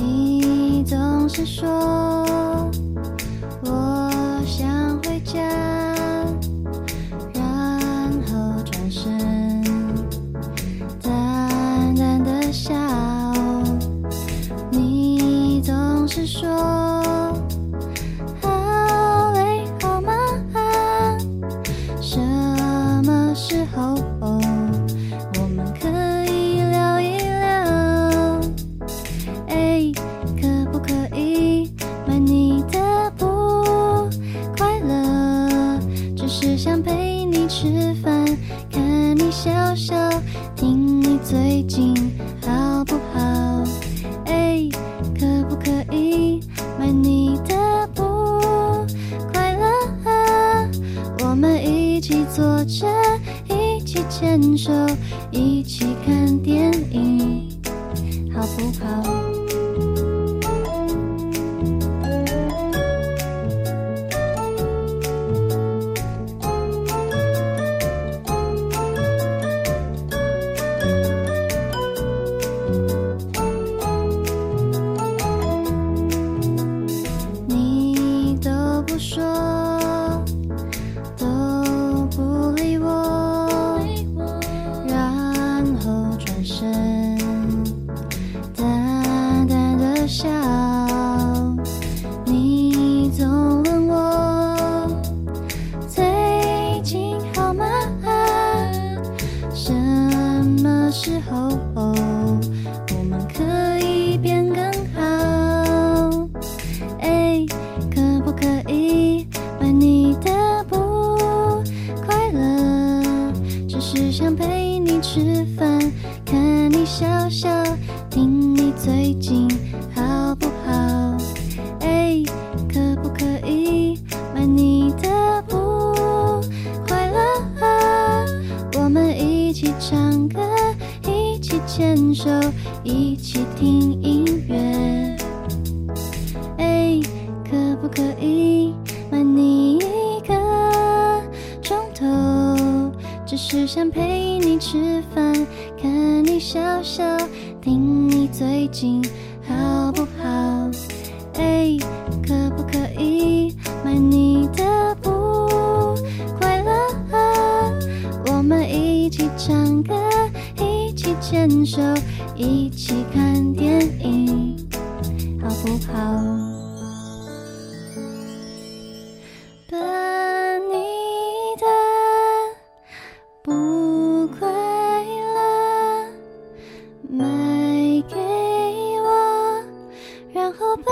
你总是说我想回家，然后转身，淡淡的笑。你总是说好累好忙，什么时候是想陪你吃饭，看你笑笑，听你最近好不好？哎，可不可以买你的不快乐？我们一起坐着，一起牵手，一起看电影，好不好？唱歌，一起牵手，一起听音乐。哎，可不可以买你一个钟头？只是想陪你吃饭，看你笑笑，听你最近好不好？哎，手一起看电影好不好？把你的不快乐卖给我然后抱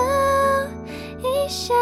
一下